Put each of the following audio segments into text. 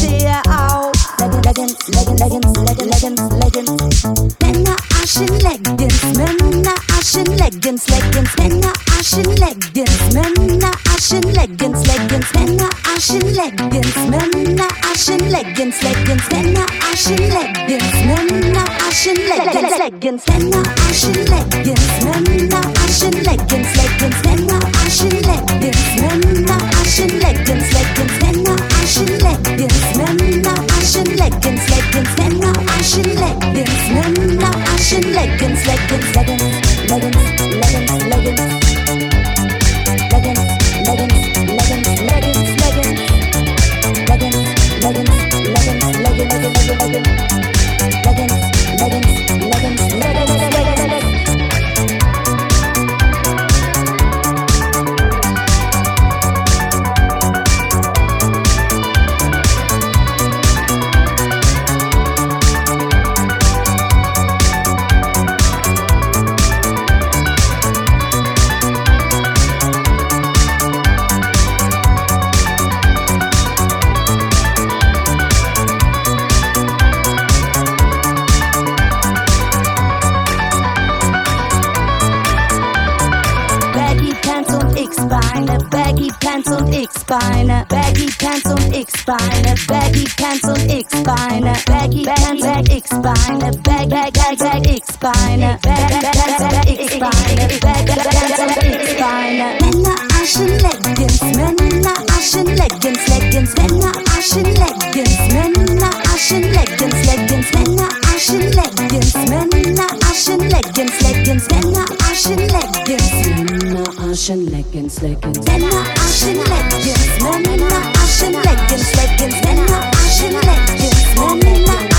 stehe auf. Leggings, Leggings, Leggings, Leggings, Leggings, Leggings. Männer, Aschen, Leggings, Männer, Aschen, Leggings, Leggings, Männer, Aschen, Leggings, Männer, Aschen, Leggings, Leggings, Männer, Aschen, Leggings, Männer, Aschen, Leggings, Leggings, Männer, Aschen, Leggings, Männer, Aschen, Leggings, Leggings, Männer, Aschen, Leggings, Männer, Aschen, Leggings, Leggings, Männer, Aschen, Leggings, Männer, Aschen, Leggings, Leggings, Männer, Aschen, Leggings, Männer, Aschen, Leggings, Leggings, Männer, Aschen, Leggings, Männer, Aschen, Leggings, Leggings, Leggings, Leggings, Leggings, Leggings. Leggings, leggings, leggings, leggings, leggings. Leggings, leggings, leggings, leggings, leggings, leggings. Leggings, X-Beine, Baggy Pants und X-Beine, Baggy Pants X-Beine, Bag Bag Bag Bag X-Beine, Bag Bag Bag Bag X-Beine, Bag Bag Pants X-Beine. Männer Aschen Leggings, Männer Aschen Leggings, Leggings, Männer Aschen Leggings, Männer Aschen Leggings, Leggings, Männer Aschen Leggings, Männer Aschen Leggings, Leggings, Männer Aschen Leggings. Männer, Aschen, Leggings, Leggings. Männer Aschen Leggings, Männer Aschen Leggings, Leggings, Männer Aschen Leggings, Männer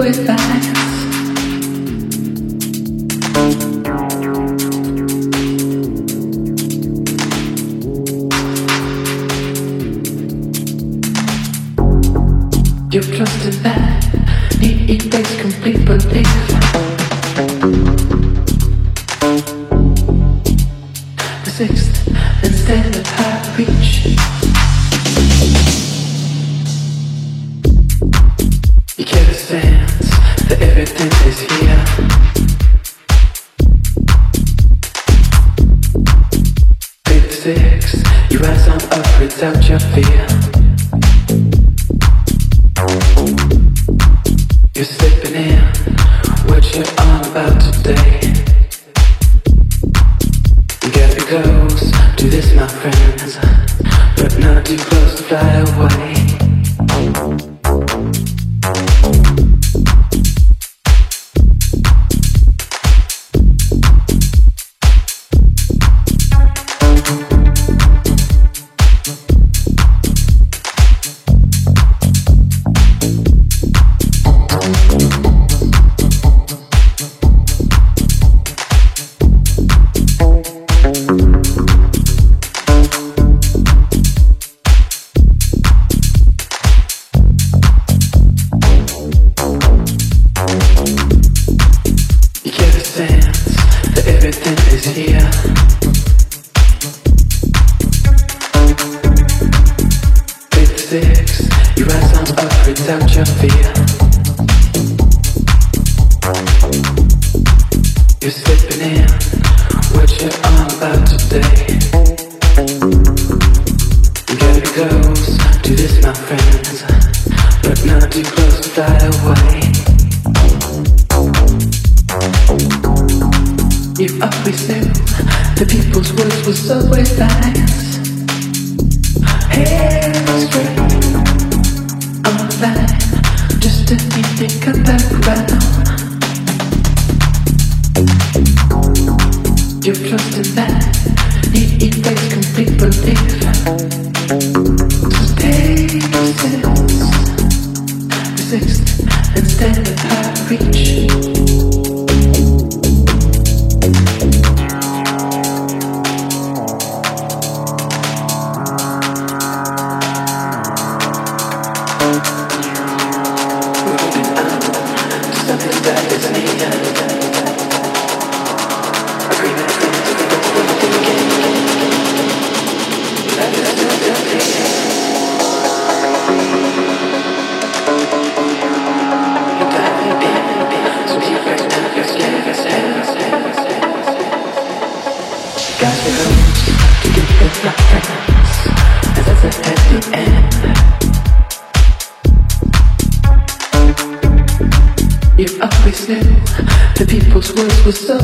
respuesta. Something that is near. People's words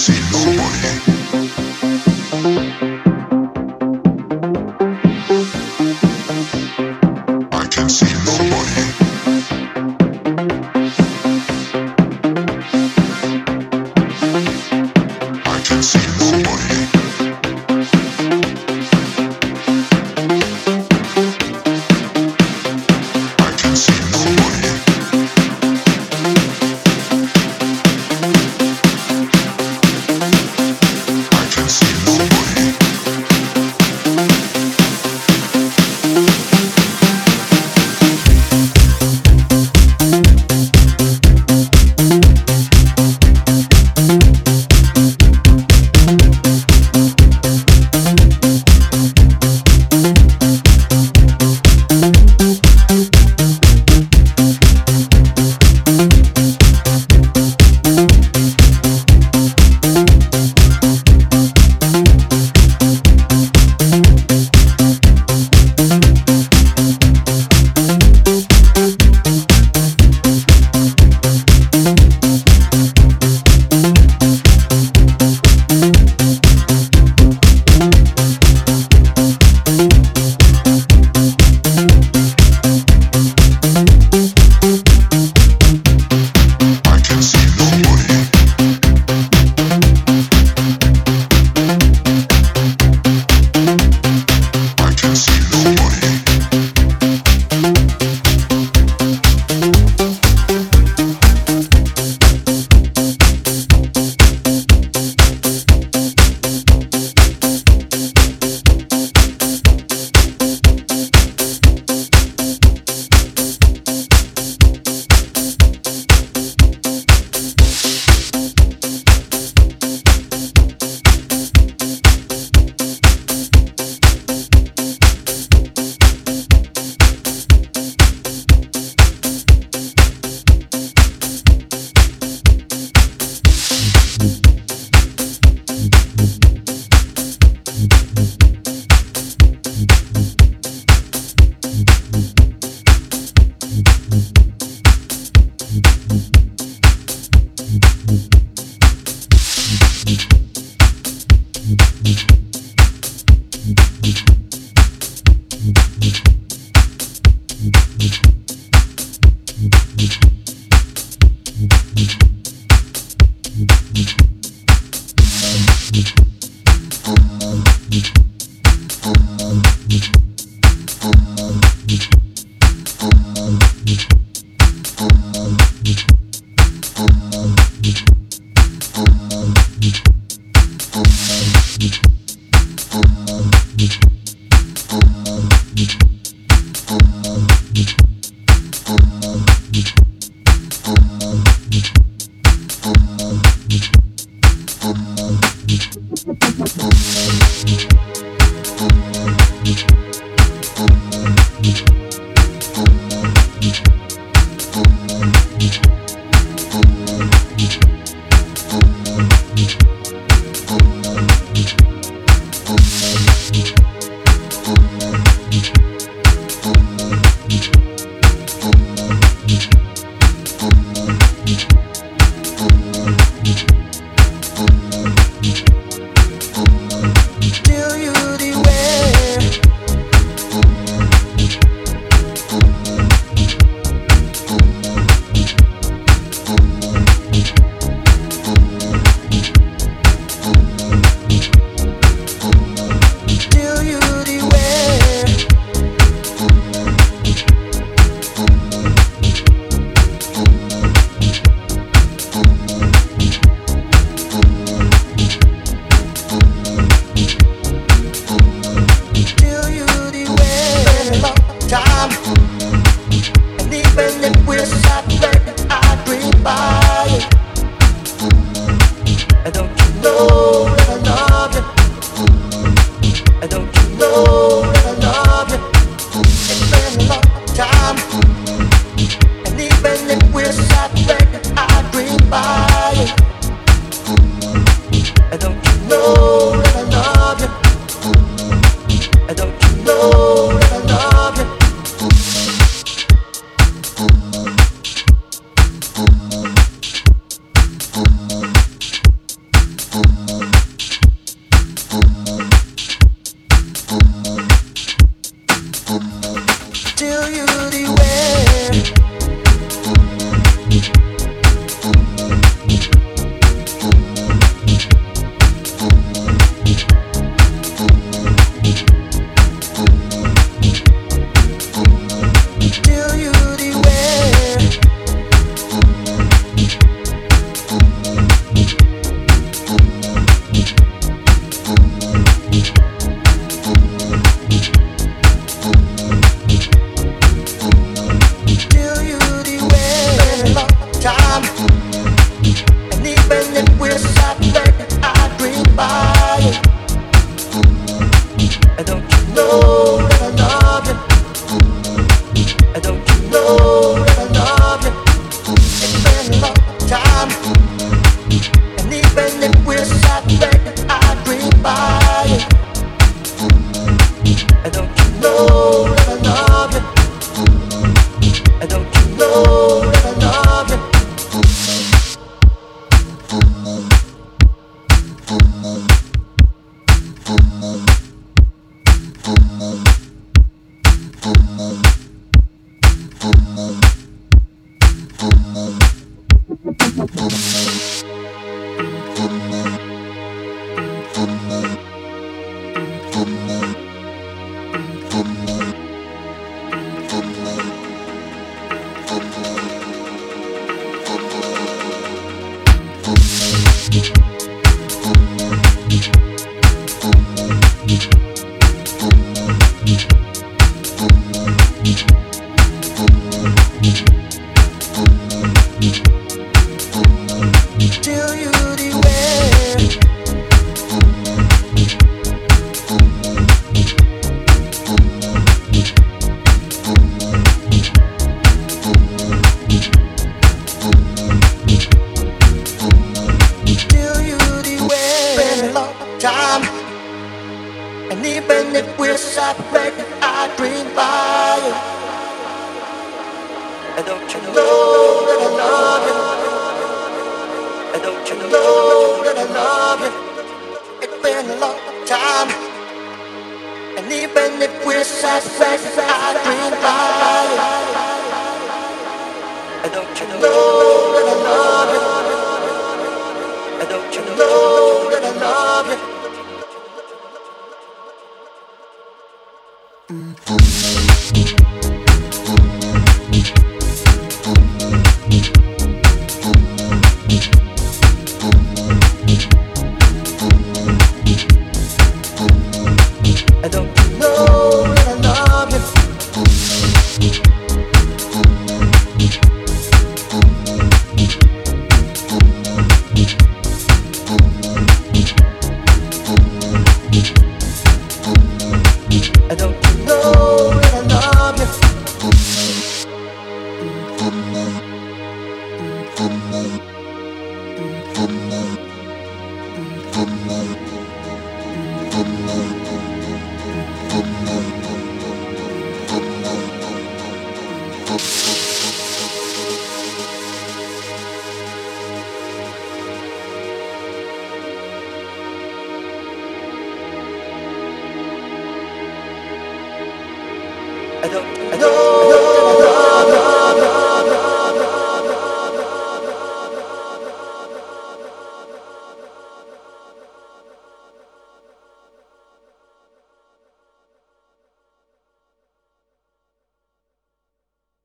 see nobody.